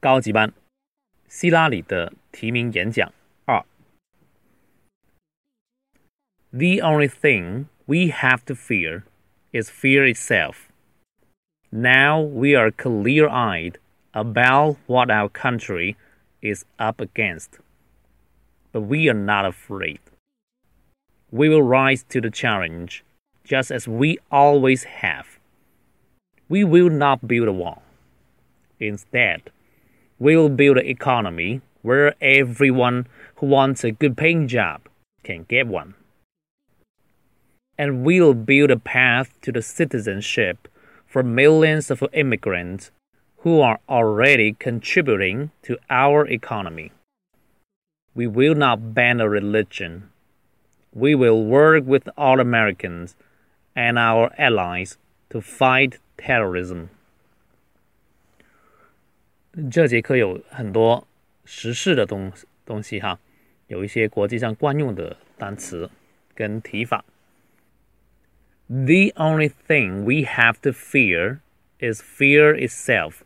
高级班，希拉里的提名演讲二。The only thing we have to fear is fear itself. Now we are clear eyed about what our country is up against, but we are not afraid. We will rise to the challenge just as we always have. We will not build a wall. Instead, we will build an economy where everyone who wants a good paying job can get one. And we'll build a path to the citizenship for millions of immigrants who are already contributing to our economy. We will not ban a religion. We will work with all Americans and our allies to fight terrorism. 这节课有很多时事的东东西哈，有一些国际上惯用的单词跟提法。The only thing we have to fear is fear itself。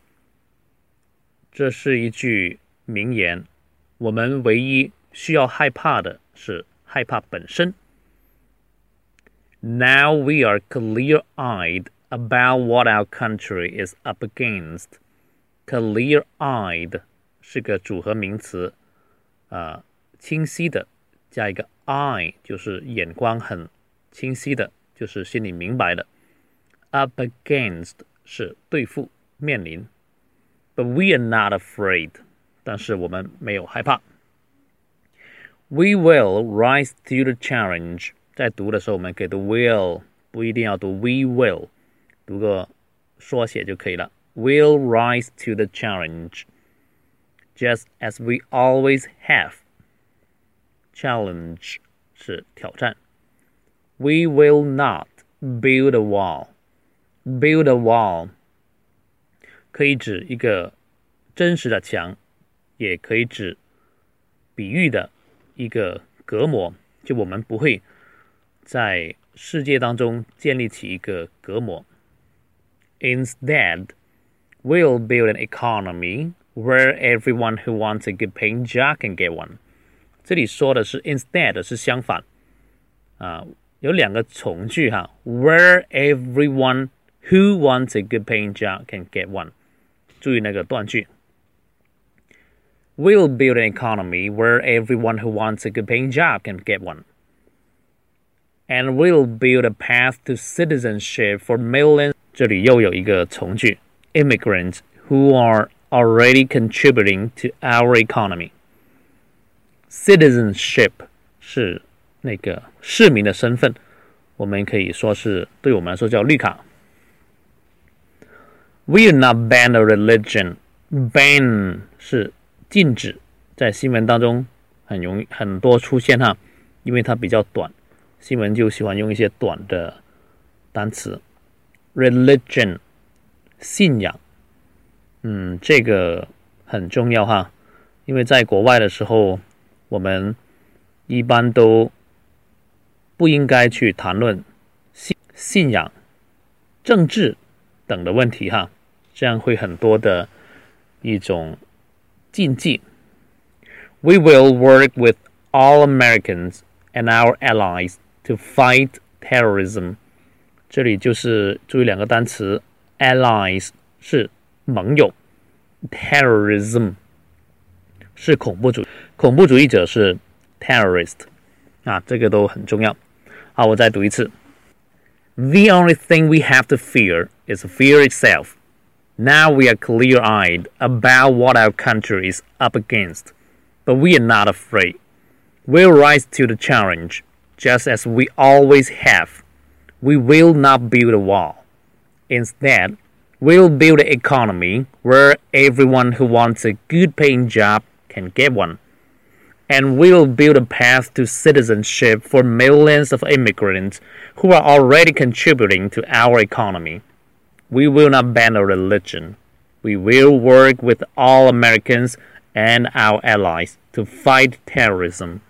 这是一句名言。我们唯一需要害怕的是害怕本身。Now we are clear-eyed about what our country is up against. Clear-eyed 是个组合名词，啊，清晰的加一个 eye 就是眼光很清晰的。就是心里明白的。Up against 是对付、面临。But we are not afraid，但是我们没有害怕。We will rise to the challenge。在读的时候，我们给读 will，不一定要读 we will，读个缩写就可以了。Will rise to the challenge, just as we always have. Challenge 是挑战。We will not build a wall. Build a wall 可以指一个真实的墙，也可以指比喻的一个隔膜。就我们不会在世界当中建立起一个隔膜。Instead, we'll build an economy where everyone who wants a good paying job can get one. 这里说的是 instead 是相反啊。有两个从句哈，where everyone who wants a good paying job can get one。注意那个断句。We'll build an economy where everyone who wants a good paying job can get one. And we'll build a path to citizenship for millions. 这里又有一个从句 ，immigrants who are already contributing to our economy. Citizenship 是那个市民的身份，我们可以说是对我们来说叫绿卡。We are not ban a religion. Ban 是禁止，在新闻当中很容易很多出现哈，因为它比较短，新闻就喜欢用一些短的单词。Religion 信仰，嗯，这个很重要哈，因为在国外的时候，我们一般都。不应该去谈论信信仰、政治等的问题哈，这样会很多的一种禁忌。We will work with all Americans and our allies to fight terrorism。这里就是注意两个单词 ，allies 是盟友，terrorism 是恐怖主恐怖主义者是 terrorist 啊，这个都很重要。好，我再读一次。The only thing we have to fear is fear itself. Now we are clear eyed about what our country is up against, but we are not afraid. We'll rise to the challenge, just as we always have. We will not build a wall. Instead, we'll build an economy where everyone who wants a good paying job can get one and we'll build a path to citizenship for millions of immigrants who are already contributing to our economy. We will not ban a religion. We will work with all Americans and our allies to fight terrorism.